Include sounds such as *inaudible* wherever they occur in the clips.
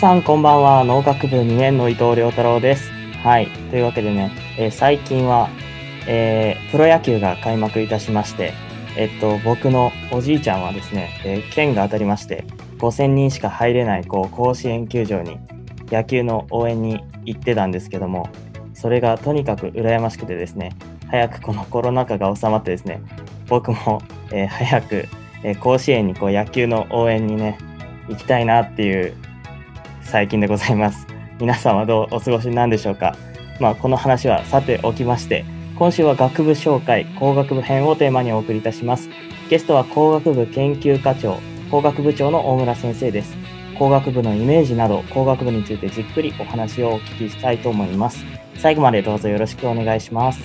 さんこんばんは。農学部2年の伊藤亮太郎です。はい。というわけでね、えー、最近は、えー、プロ野球が開幕いたしましてえっと僕のおじいちゃんはですね、えー、県が当たりまして5000人しか入れないこう甲子園球場に野球の応援に行ってたんですけどもそれがとにかく羨ましくてですね早くこのコロナ禍が収まってですね僕も、えー、早く、えー、甲子園にこう野球の応援にね行きたいなっていう最近でございます。皆さんはどうお過ごしなんでしょうかまあ、この話はさておきまして、今週は学部紹介、工学部編をテーマにお送りいたします。ゲストは工学部研究課長、工学部長の大村先生です。工学部のイメージなど、工学部についてじっくりお話をお聞きしたいと思います。最後までどうぞよろしくお願いします。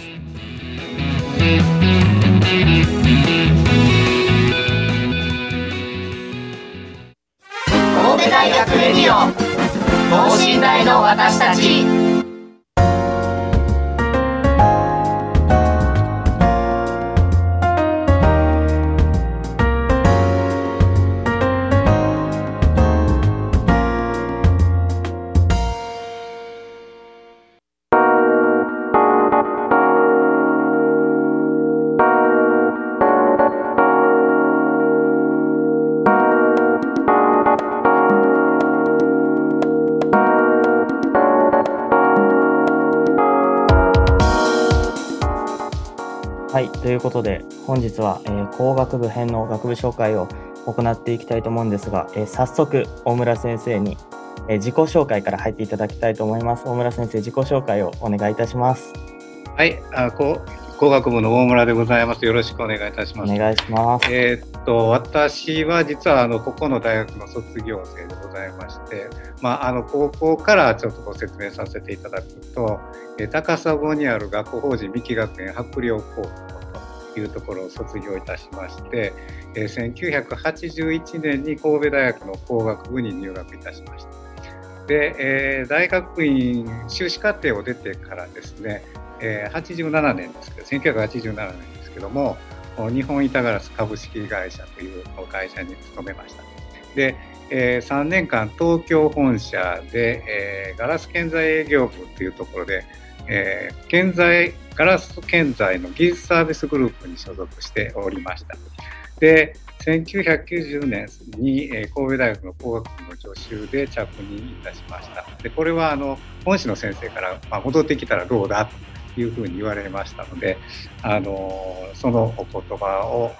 神戸大学レディオ等身大の私たち。ことで本日は、えー、工学部編の学部紹介を行っていきたいと思うんですが、えー、早速大村先生に、えー、自己紹介から入っていただきたいと思います。大村先生自己紹介をお願いいたします。はい、あこ工学部の大村でございます。よろしくお願いいたします。お願いします。えー、っと私は実はあのここの大学の卒業生でございまして、まああの高校からちょっとご説明させていただくと、え高砂にある学校法人三木学園白陵高校というところを卒業いたしまして、え1981年に神戸大学の工学部に入学いたしました。で、えー、大学院修士課程を出てからですねえー、87年ですけど1987年ですけども日本板ガラス株式会社という会社に勤めましたで、えー、3年間東京本社で、えー、ガラス建材営業部というところで、えー、建材ガラス建材の技術サービスグループに所属しておりましたで1990年に、神戸大学の工学部の助手で着任いたしましたでこれはあの本市の先生から、まあ、戻ってきたらどうだというふうに言われましたので、あのそのお言葉を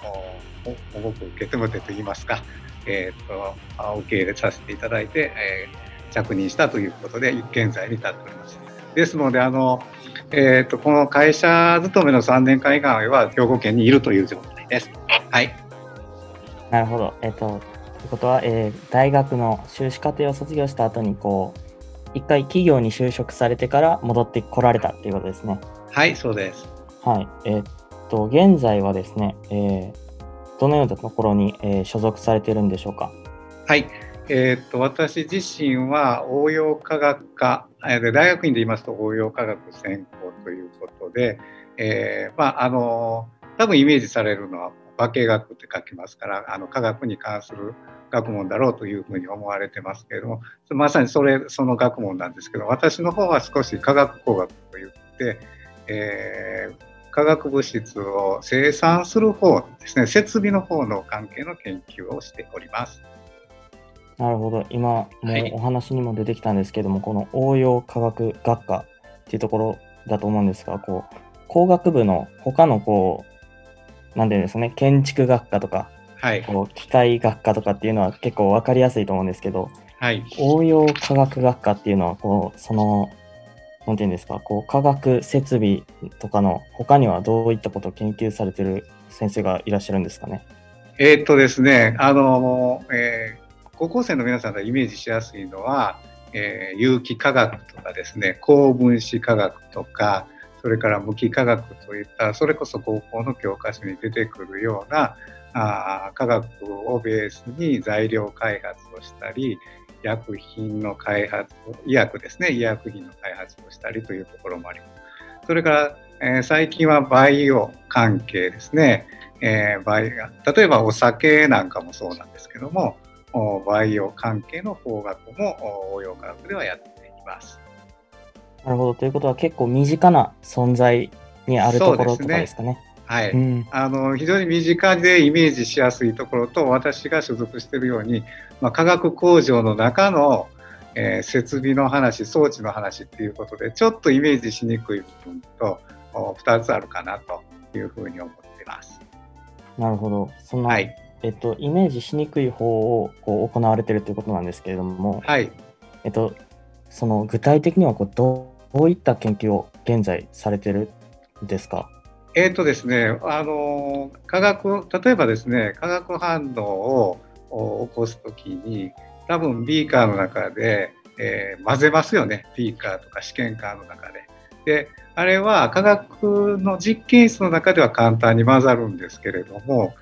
重く受け止めてといいますか、えーと、受け入れさせていただいて、えー、着任したということで現在に至っております。ですのであの、えーと、この会社勤めの3年間以外は兵庫県にいるという状態です。はい、なるほど、えーと、ということは、えー、大学の修士課程を卒業した後にこう一回企業に就職されてから戻ってこられたっていうことですね。はい、そうです。はい。えー、っと、現在はですね、えー、どのようなところに、えー、所属されているんでしょうか？はい。えー、っと、私自身は応用科学科、大学院で言いますと応用科学専攻ということで、えー、まあ、あの、多分イメージされるのは化学って書きますから、あの科学に関する学問だろうというふうに思われてますけれどもまさにそれその学問なんですけど私の方は少し化学工学といって、えー、化学物質を生産する方ですね設備の方の関係の研究をしております。なるほど今もうお話にも出てきたんですけども、はい、この応用科学学科っていうところだと思うんですがこう工学部の他のこうなんていうんですかね、建築学科とか、はい。こう機械学科とかっていうのは結構わかりやすいと思うんですけど、はい。応用科学学科っていうのは、こう、その、なんていうんですか、こう、科学設備とかの他にはどういったことを研究されてる先生がいらっしゃるんですかね？えーっとですね、あの、えー高校生の皆さんがイメージしやすいのは、えー有機化学とかですね、高分子化学とか、それから無機化学といった、それこそ高校の教科書に出てくるようなあ科学をベースに材料開発をしたり、薬品の開発を、医薬ですね、医薬品の開発をしたりというところもあります。それから、えー最近はバイオ関係ですね、えーバイ例えばお酒なんかもそうなんですけども、おバイオ関係の法学もお応用科学ではやっています。なるほど。ということは結構身近な存在にあるところとかですかね。はい。うん。あの非常に身近でイメージしやすいところと私が所属しているように、まあ、化学工場の中の、えー設備の話装置の話っていうことでちょっとイメージしにくい部分とお2つあるかなというふうに思っています。なるほど。その、はい、えっと、イメージしにくい方をこう行われてるということなんですけれども、はい、えっと、その具体的にはこうどういった研究を現在されてるんですか？えーとですね、あの化学例えばですね化学反応をお起こすときに多分ビーカーの中で、えー混ぜますよね。ビーカーとか試験管の中で。であれは化学の実験室の中では簡単に混ざるんですけれども、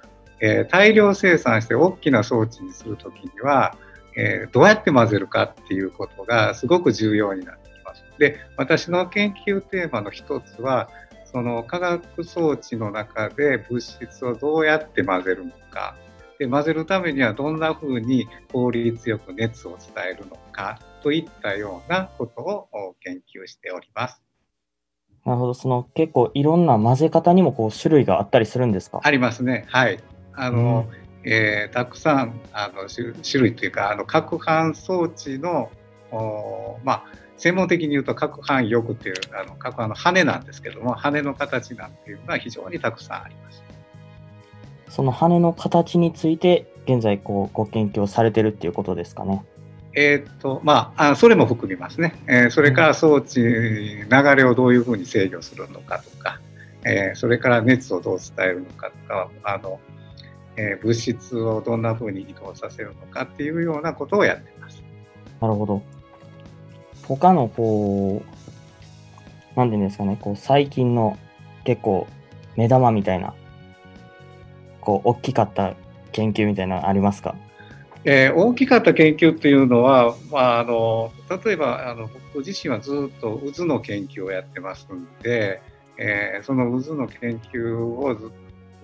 えー大量生産して大きな装置にするときには、えーどうやって混ぜるかっていうことがすごく重要になってきます。で私の研究テーマの一つはその化学装置の中で物質をどうやって混ぜるのかで混ぜるためにはどんなふうに効率よく熱を伝えるのかといったようなことをお研究しております。なるほど。その結構いろんな混ぜ方にもこう種類があったりするんですか？ありますね。はい。あの、えーたくさんあの種種類というかあの攪拌装置のおまあ専門的に言うと攪拌翼っていうあの攪拌の羽なんですけども羽の形なんていうのは非常にたくさんあります。その羽の形について現在こうご研究をされてるっていうことですかね。えーっとまあ、あそれも含みますね、えーそれから装置流れをどういうふうに制御するのかとか、えーそれから熱をどう伝えるのかとかあの、えー物質をどんなふうに移動させるのかっていうようなことをやっています。なるほど。他のこう、なんていうんですかね、こう最近の結構目玉みたいな、こう大きかった研究みたいなのありますか？えー大きかった研究っていうのは、まあ、あの例えばあの僕自身はずっと渦の研究をやってますんで、えーその渦の研究をず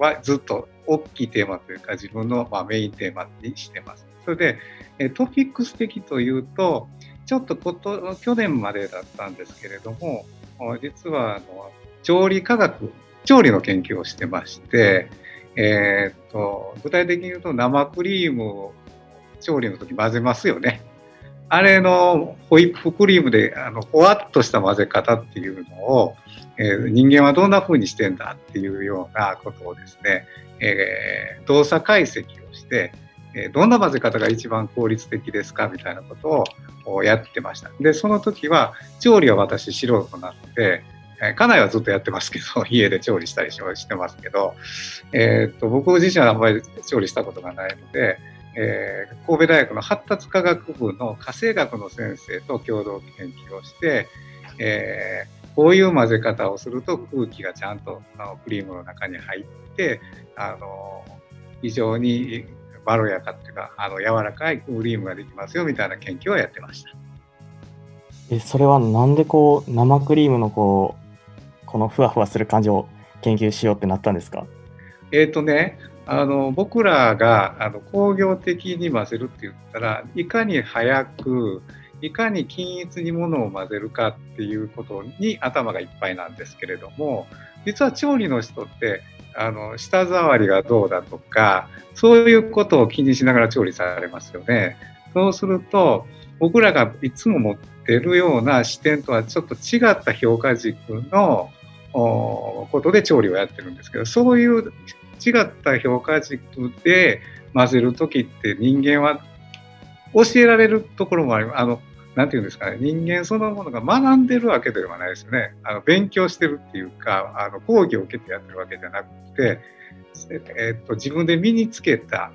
はずっと大きいテーマというか自分の、まあ、メインテーマにしてます。それで、えトピックス的というとちょっとこと去年までだったんですけれども実はあの調理科学調理の研究をしてまして、えー、と具体的に言うと生クリームを調理の時混ぜますよね。あれのホイップクリームであのほわっとした混ぜ方っていうのを、えー人間はどんな風にしてんだっていうようなことをですね、えー動作解析をして、えどんな混ぜ方が一番効率的ですかみたいなことをやってました。で、その時は調理は私素人なので、え家内はずっとやってますけど、*laughs* 家で調理したりししてますけど、えーっと僕自身はあんまり調理したことがないので、えー神戸大学の発達科学部の家政学の先生と共同研究をして、えーこういう混ぜ方をすると空気がちゃんとあのクリームの中に入ってあの非常にまろやかっていうかあの柔らかいクリームができますよみたいな研究をやってました。え、それはなんでこう生クリームのこう、このふわふわする感じを研究しようってなったんですか？えーとね、あの僕らがあの工業的に混ぜるって言ったらいかに早くいかに均一にものを混ぜるかっていうことに頭がいっぱいなんですけれども実は調理の人ってあの舌触りがどうだとかそういうことを気にしながら調理されますよね。そうすると僕らがいつも持ってるような視点とはちょっと違った評価軸のことで調理をやってるんですけどそういう違った評価軸で混ぜる時って人間は教えられるところもあります。あのなんていうんですかね、人間そのものが学んでるわけではないですよね。あの勉強してるっていうか、あの講義を受けてやってるわけじゃなくて、えっと、自分で身につけた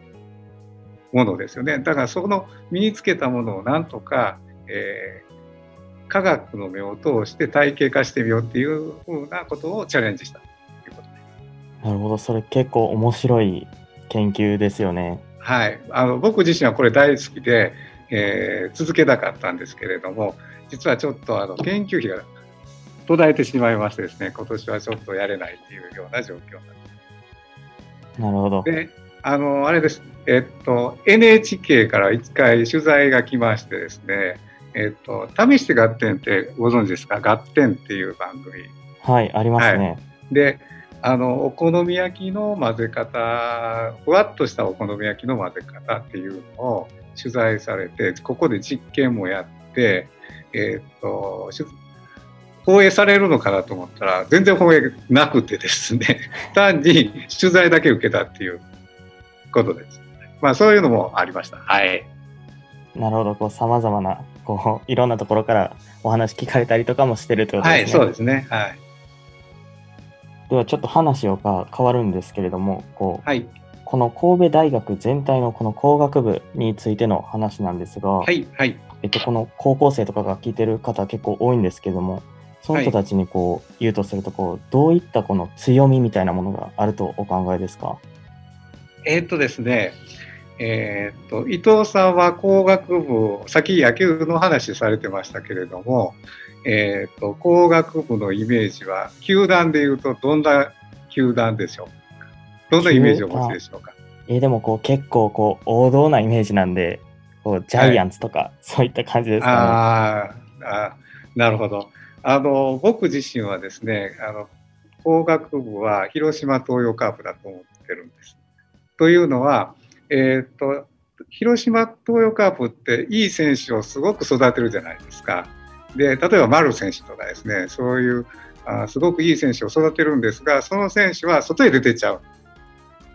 ものですよね。だからその身につけたものをなんとか、えー、科学の目を通して体系化してみようっていうふうなことをチャレンジしたなるほど、それ結構面白い研究ですよね。はい、あの僕自身はこれ大好きで、えー、続けたかったんですけれども実はちょっとあの研究費が途絶えてしまいましてですね今年はちょっとやれないというような状況なるほど。であのあれです。えっと NHK から1回取材が来ましてですねえっと試して合点ってご存知ですか？合点っていう番組。はいありますね、はい、であのお好み焼きの混ぜ方ふわっとしたお好み焼きの混ぜ方っていうのを取材されてここで実験もやって、えー、っと放映されるのかなと思ったら全然放映なくてですね *laughs* 単に取材だけ受けたっていうことです。まあそういうのもありました。はい。なるほど、こう様々なこういろんなところからお話聞かれたりとかもしてるってことですね。はい、そうですね。はい。ではちょっと話をか変わるんですけれども、こう、はい、この神戸大学全体のこの工学部についての話なんですが、はいはい。えっと、この高校生とかが聞いてる方結構多いんですけどもその人たちにこう言うとするとこうどういったこの強みみたいなものがあるとお考えですか？えー、っとですねえー、っと伊藤さんは工学部さっき野球の話されてましたけれども、えー、っと工学部のイメージは球団でいうとどんな球団でしょうどんなイメージを持つでしょうか？えー、でもこう結構こう王道なイメージなんで、こうジャイアンツとか、はい、そういった感じですかね。ああ、なるほど。あの僕自身はですね、あの工学部は広島東洋カープだと思ってるんです。というのは、えっ、と広島東洋カープっていい選手をすごく育てるじゃないですか。で例えば丸選手とかですねそういうあすごくいい選手を育てるんですがその選手は外へ出てっちゃう。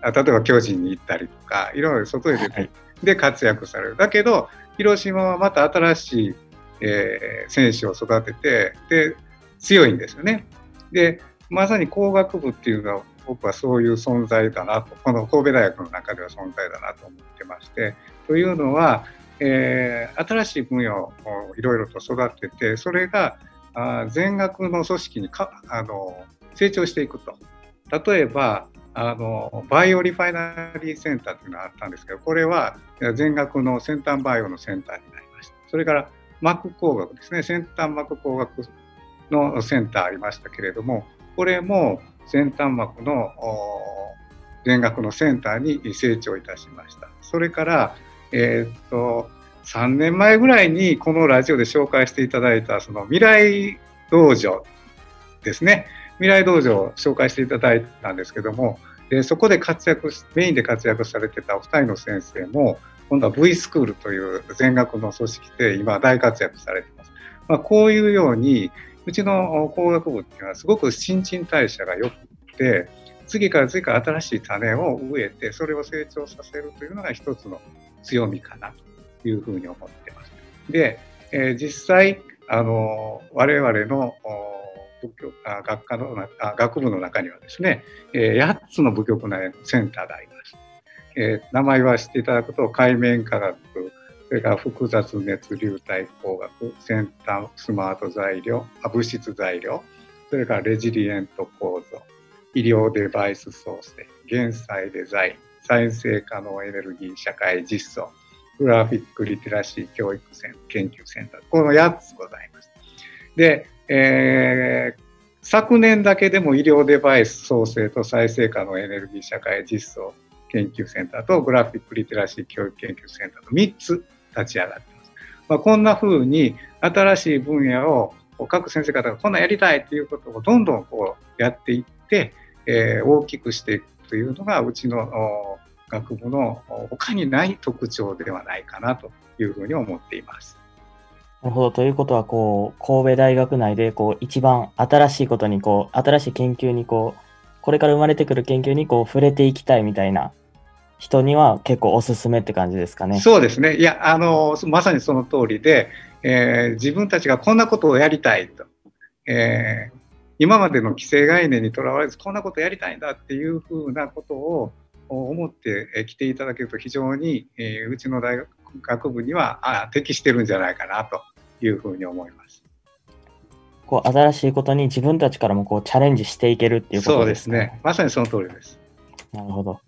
例えば巨人に行ったりとかいろいろ外へ出て、で活躍される。だけど広島はまた新しい、えー、選手を育ててで強いんですよね。でまさに工学部っていうのは僕はそういう存在だなとこの神戸大学の中では存在だなと思ってましてというのは、えー、新しい分野をいろいろと育ててそれがあ全学の組織にかあの成長していくと。例えばあのバイオリファイナリーセンターというのがあったんですけどこれは全学の先端バイオのセンターになりました。それから膜工学ですね。先端膜工学のセンターありましたけれどもこれも先端膜の全学のセンターに成長いたしました。それから、えー、っと3年前ぐらいにこのラジオで紹介していただいたその未来道場ですね未来道場を紹介していただいたんですけども、でそこで活躍メインで活躍されてたお二人の先生も今度は V スクールという全学の組織で今大活躍されています。まあ、こういうようにうちの工学部っていうのはすごく新陳代謝が良くて次から次から新しい種を植えてそれを成長させるというのが一つの強みかなというふうに思ってます。で、えー、実際あの我々の部局あ学科のあ学部の中にはですね、えー、8つの部局内のセンターがあります。えー、名前は知っていただくと海面科学それから複雑熱流体工学先端スマート材料物質材料それからレジリエント構造医療デバイス創生減災デザイン再生可能エネルギー社会実装グラフィックリテラシー教育セン研究センターこの8つございます。でえー、昨年だけでも医療デバイス創生と再生可能エネルギー社会実装研究センターとグラフィックリテラシー教育研究センターと3つ立ち上がってます。まあ、こんな風に新しい分野を各先生方がこんなやりたいということをどんどんこうやっていって、えー、大きくしていくというのがうちの学部の他にない特徴ではないかなというふうに思っています。なるほど。ということは、こう、神戸大学内で、こう、一番新しいことに、こう、新しい研究に、こう、これから生まれてくる研究にこう触れていきたいみたいな人には結構おすすめって感じですかね。そうですね。いや、あの、まさにその通りで、えー、自分たちがこんなことをやりたいと。えー、今までの既成概念にとらわれず、こんなことやりたいんだっていうふうなことを思って来ていただけると非常に、えー、うちの大学部にはあ適してるんじゃないかなというふうに思います。こう新しいことに自分たちからもこうチャレンジしていけるっていうことですね。そうですね。まさにその通りです。なるほど。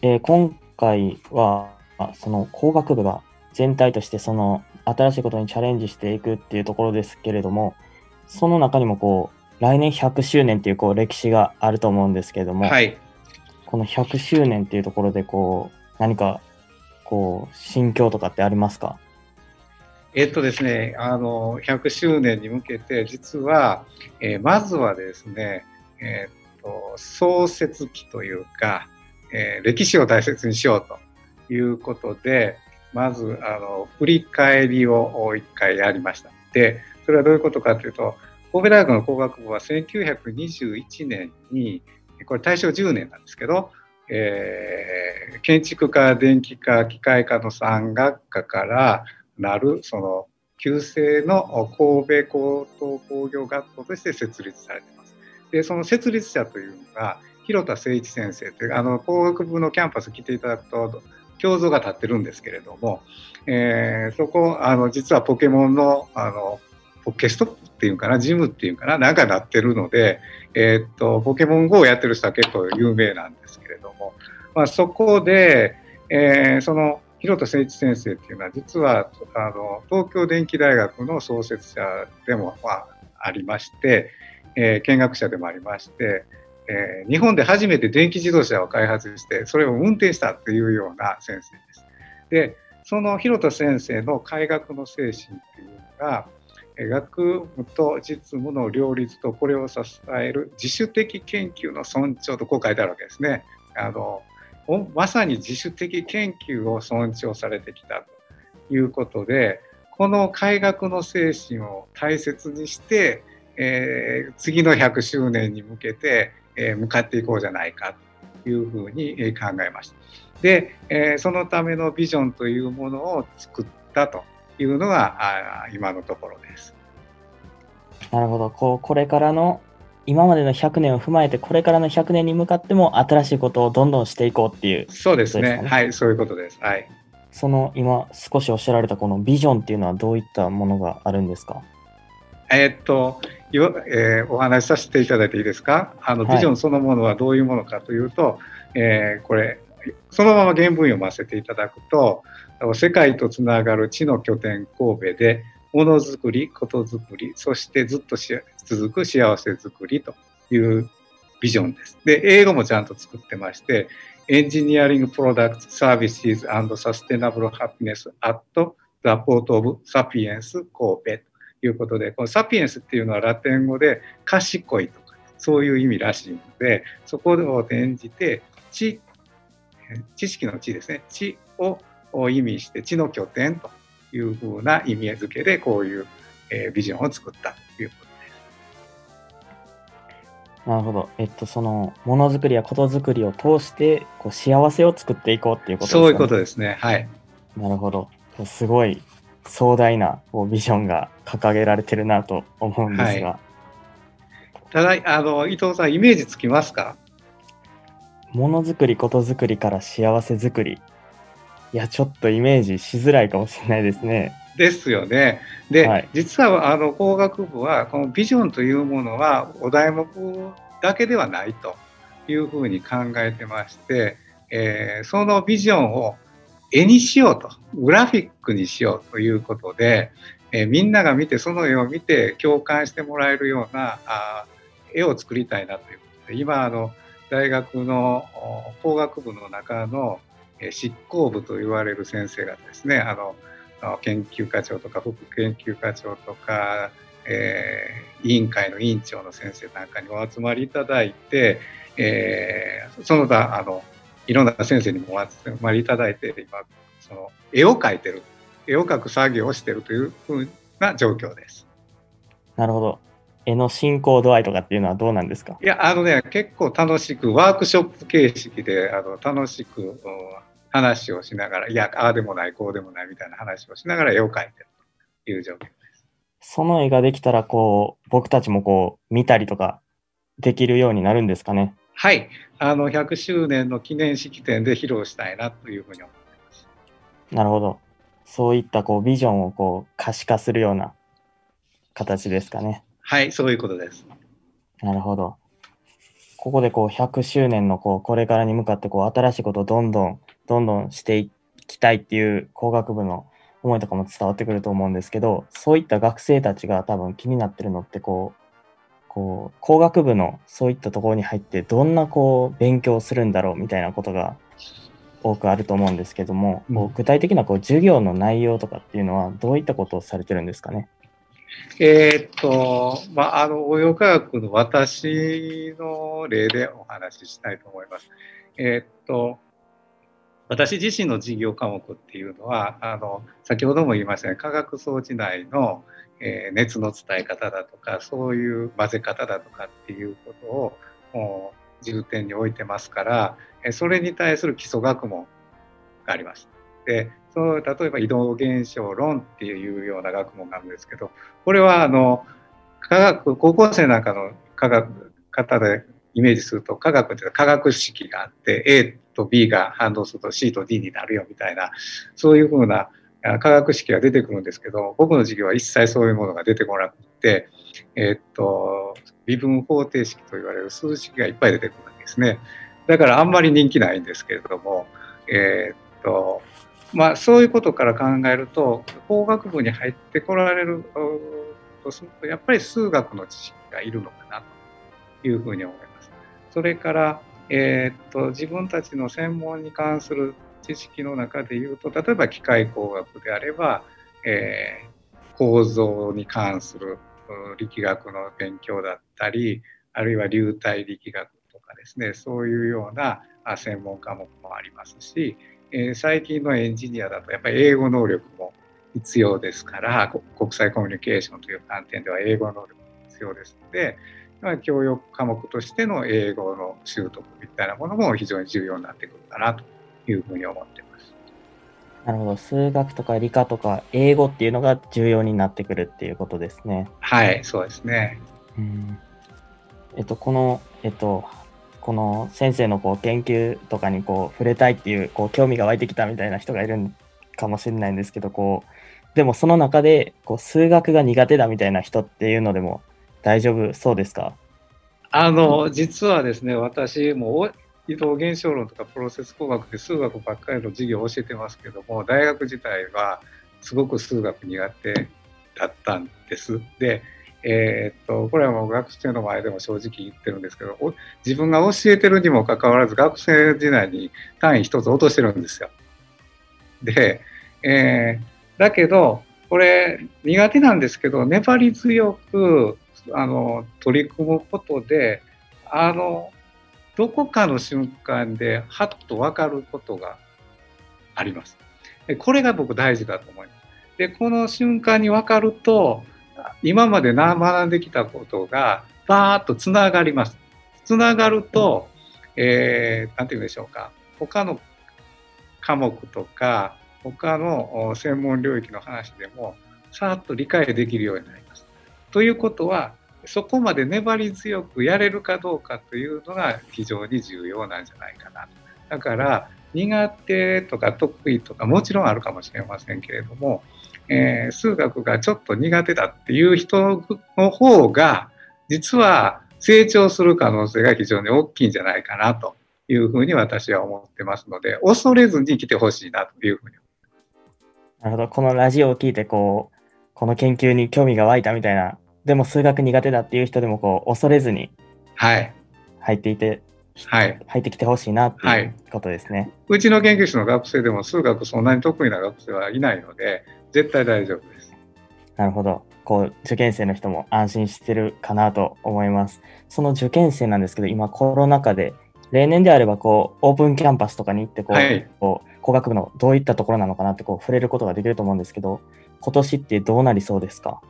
えー、今回は、その工学部が全体としてその新しいことにチャレンジしていくっていうところですけれども、その中にもこう、来年100周年っていうこう歴史があると思うんですけれども、はい、この100周年っていうところでこう、何かこう、心境とかってありますか？えっとですね、あの、100周年に向けて、実は、えー、まずはですね、えー、っと、創設期というか、えー、歴史を大切にしようということで、まずあの振り返りを一回やりました。で、それはどういうことかというと、神戸大学の工学部は1921年に、これ大正10年なんですけど、えー、建築家、電気科、機械科の3学科からなる、その、旧制の神戸高等工業学校として設立されています。で、その設立者というのが、広田誠一先生というあの工学部のキャンパス来ていただくと胸像が立ってるんですけれども、えー、そこあの実はポケモンのあのポケストっていうかなジムっていうかななんかなってるので、えー、っとポケモン GO をやってる人は結構有名なんですけれども、まあ、そこで、えー、その広田誠一先生っていうのは実はあの東京電機大学の創設者でも、まあ、ありまして、えー、見学者でもありまして、えー、日本で初めて電気自動車を開発してそれを運転したっていうような先生です。でその広田先生の改学の精神っていうのが学部と実務の両立とこれを支える自主的研究の尊重とこう書いてあるわけですね。あのまさに自主的研究を尊重されてきたということでこの改学の精神を大切にして、えー、次の100周年に向けてえ向かっていこうじゃないかというふうに考えました。で、えそのためのビジョンというものを作ったというのが今のところです。なるほど。こうこれからの今までの100年を踏まえてこれからの100年に向かっても新しいことをどんどんしていこうっていう、ね、そうですね。はい、そういうことです。はい。その今少しおっしゃられたこのビジョンっていうのはどういったものがあるんですか？えー、っとえー、お話しさせていただいていいですか？あのビジョンそのものはどういうものかというと、はい、えー、これそのまま原文読ませていただくと世界とつながる地の拠点神戸でものづくりことづくりそしてずっと続く幸せづくりというビジョンです。で英語もちゃんと作ってましてエンジニアリングプロダクツサービス s and Sustainable Happiness at the Port of Sapiens 神戸ということで、このサピエンスっていうのはラテン語で賢いとか、そういう意味らしいので、そこを転じて、知、知識の知ですね、知を意味して、知の拠点というふうな意味付けで、こういう、えビジョンを作ったということです。なるほど。えっと、その、ものづくりやことづくりを通して、こう、幸せを作っていこうっていうことですね。そういうことですね。はい。なるほど。すごい壮大なこうビジョンが掲げられてるなと思うんですが、はい、ただあの伊藤さんイメージつきますか？ものづくりことづくりから幸せづくりいやちょっとイメージしづらいかもしれないですね。ですよね。で、はい、実はあの工学部はこのビジョンというものはお題目だけではないというふうに考えてまして、えー、そのビジョンを絵にしようと、グラフィックにしようということで、えみんなが見て、その絵を見て共感してもらえるようなあ絵を作りたいなということで、今、あの、大学の工学部の中の執行部と言われる先生がですね、あの、研究課長とか副研究課長とか、えー、委員会の委員長の先生なんかにお集まりいただいて、えー、その他あのいろんな先生にもお集まりいただいて、今、その絵を描いてる、絵を描く作業をしてるというふうな状況です。なるほど。絵の進行度合いとかっていうのはどうなんですか？いや、あのね、結構楽しく、ワークショップ形式で、あの楽しく、うん話をしながら、いや、ああでもない、こうでもないみたいな話をしながら絵を描いてるという状況です。その絵ができたら、こう、僕たちもこう、見たりとかできるようになるんですかね？はい、あの100周年の記念式典で披露したいなというふうに思っています。なるほど。そういったこうビジョンをこう可視化するような形ですかね。はい、そういうことです。なるほど。ここでこう100周年のこうこれからに向かってこう新しいことをどんどんどんどんしていきたいっていう工学部の思いとかも伝わってくると思うんですけど、そういった学生たちが多分気になってるのってこう、こう工学部のそういったところに入ってどんなこう勉強をするんだろうみたいなことが多くあると思うんですけども、うんこう具体的なこう授業の内容とかっていうのはどういったことをされてるんですかね？えーっと、まあ、あの応用科学の私の例でお話ししたいと思います。えーっと私自身の事業科目っていうのはあの先ほども言いましたね化学装置内の、えー熱の伝え方だとかそういう混ぜ方だとかっていうことを重点に置いてますからそれに対する基礎学問があります。でそう例えば移動現象論っていうような学問があるんですけどこれはあの科学高校生なんかの科学方でイメージすると科学っていうのは科学式があって A と B が反応すると C と D になるよみたいなそういうふうな科学式が出てくるんですけど僕の授業は一切そういうものが出てこなくて、えーっと微分方程式と言われる数式がいっぱい出てくるんですね。だからあんまり人気ないんですけれどもえーっとまあそういうことから考えると工学部に入ってこられるとするとやっぱり数学の知識がいるのかなというふうに思います。それから、えーっと自分たちの専門に関する知識の中でいうと例えば機械工学であれば、えー構造に関する力学の勉強だったりあるいは流体力学とかですねそういうような専門科目もありますし、えー最近のエンジニアだとやっぱり英語能力も必要ですからこ国際コミュニケーションという観点では英語能力も必要ですので、まあ、教養科目としての英語の習得みたいなものも非常に重要になってくるかなというふうに思ってます。なるほど。数学とか理科とか英語っていうのが重要になってくるっていうことですね。はい、そうですね。うんえっと、この、えっと、この先生のこう研究とかにこう触れたいっていうこう興味が湧いてきたみたいな人がいるかもしれないんですけどこうでもその中でこう数学が苦手だみたいな人っていうのでも大丈夫そうですか？あの実はですね私も移動現象論とかプロセス工学で数学ばっかりの授業を教えてますけども大学自体はすごく数学苦手だったんです。でえーっとこれはもう学生の前でも正直言ってるんですけど自分が教えてるにもかかわらず学生時代に単位一つ落としてるんですよ。で、えーだけどこれ苦手なんですけど粘り強くあの取り組むことであのどこかの瞬間ではっと分かることがあります。これが僕大事だと思います。でこの瞬間に分かると今まで学んできたことがバーッとつながります。つながると、えー、なんて言うんでしょうか他の科目とか他の専門領域の話でもさーっと理解できるようになります。ということはそこまで粘り強くやれるかどうかというのが非常に重要なんじゃないかなと。だから苦手とか得意とかもちろんあるかもしれませんけれども、えー数学がちょっと苦手だっていう人の方が実は成長する可能性が非常に大きいんじゃないかなというふうに私は思ってますので恐れずに来てほしいなというふうになるほど。このラジオを聞いて、こう、この研究に興味が湧いたみたいな、でも数学苦手だっていう人でも、こう、恐れずにはい入っていて、はい入ってきてほしいなってはいいうことですね。うちの研究室の学生でも数学そんなに得意な学生はいないので絶対大丈夫です。なるほど。こう、受験生の人も安心してるかなと思います。その受験生なんですけど、今コロナ禍で、例年であれば、こう、オープンキャンパスとかに行って、こう、はいこう工学部のどういったところなのかなって、こう、触れることができると思うんですけど、今年ってどうなりそうですか？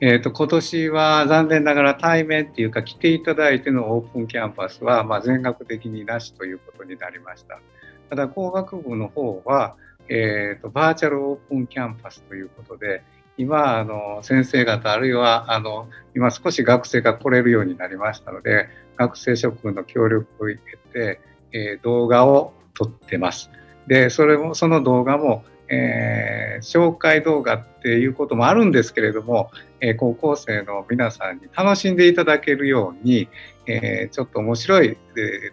えーと、今年は残念ながら対面っていうか来ていただいてのオープンキャンパスは、まあ、全学的になしということになりました。ただ工学部の方は、えーと、バーチャルオープンキャンパスということで今あの先生方あるいはあの今少し学生が来れるようになりましたので学生諸君の協力を得て、えー、動画を撮ってます。でそれもその動画もえー、紹介動画っていうこともあるんですけれども、えー、高校生の皆さんに楽しんでいただけるように、えー、ちょっと面白い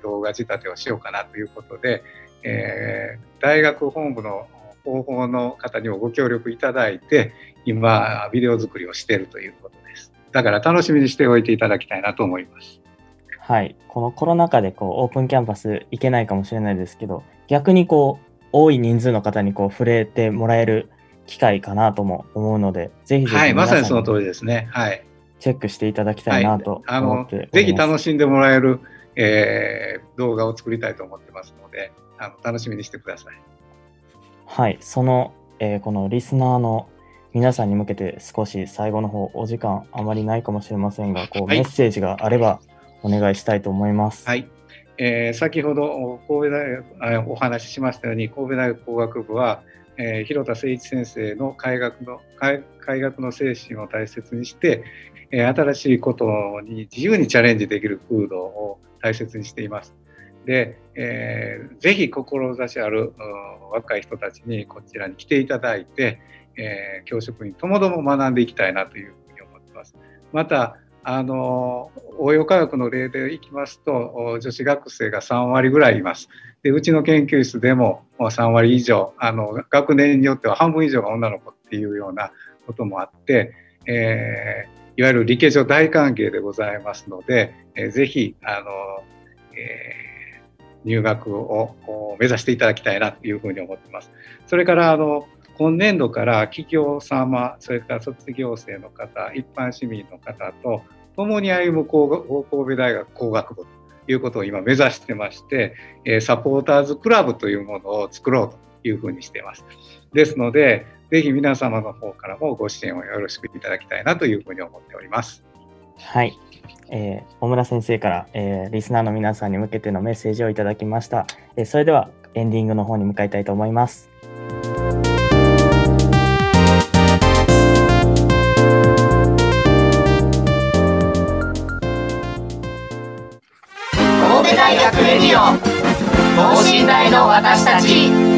動画仕立てをしようかなということで、え大学本部の広報の方にもご協力いただいて今ビデオ作りをしているということです。だから楽しみにしておいていただきたいなと思います。はい、このコロナ禍でこうオープンキャンパス行けないかもしれないですけど逆にこう多い人数の方にこう触れてもらえる機会かなとも思うので、ぜひぜひはい、まさにその通りですね。はい。チェックしていただきたいなと思ってはい、あのぜひ楽しんでもらえる、えー、動画を作りたいと思ってますので、あの楽しみにしてください。はい、その、えー、このリスナーの皆さんに向けて少し最後の方お時間あまりないかもしれませんが、こう、メッセージがあればお願いしたいと思います。はい。えー、先ほど神戸大学お話ししましたように神戸大学工学部は、えー、広田誠一先生の改学の改学の精神を大切にして、えー、新しいことに自由にチャレンジできる風土を大切にしています。で、えー、ぜひ志ある若い人たちにこちらに来ていただいて、えー、教職にともども学んでいきたいなというふうに思ってます。またあの応用科学の例でいきますと女子学生が3割ぐらいいます。でうちの研究室でも3割以上あの学年によっては半分以上が女の子っていうようなこともあって、えー、いわゆる理系上大歓迎でございますので、えー、ぜひあの、えー、入学を目指していただきたいなというふうに思ってます。それからあの今年度から企業様、それから卒業生の方、一般市民の方と共に歩む神戸大学工学部ということを今目指してまして、サポーターズクラブというものを作ろうというふうにしています。ですので、ぜひ皆様の方からもご支援をよろしくいただきたいなというふうに思っております。はい。えー、小村先生から、えー、リスナーの皆さんに向けてのメッセージをいただきました。えー、それではエンディングの方に向かいたいと思います神戸。大学レディオ等身大の私たち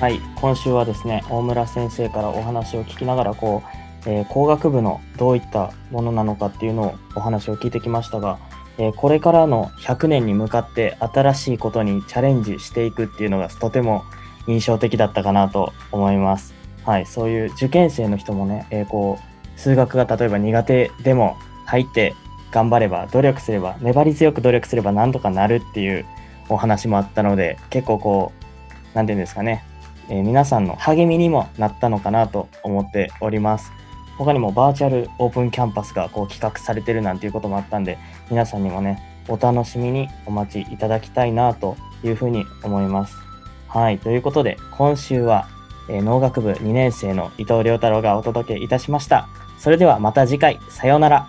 はい、今週はですね、大村先生からお話を聞きながら、こう、えー、工学部のどういったものなのかっていうのをお話を聞いてきましたが、えー、これからの100年に向かって新しいことにチャレンジしていくっていうのがとても印象的だったかなと思います。はい、そういう受験生の人もね、えー、こう、数学が例えば苦手でも入って頑張れば、努力すれば、粘り強く努力すればなんとかなるっていうお話もあったので、結構こう、何て言うんですかね、え、皆さんの励みにもなったのかなと思っております。他にもバーチャルオープンキャンパスがこう企画されてるなんていうこともあったんで、皆さんにもね、お楽しみにお待ちいただきたいなというふうに思います。はい、ということで、今週は、え、農学部2年生の伊藤良太郎がお届けいたしました。それではまた次回、さようなら。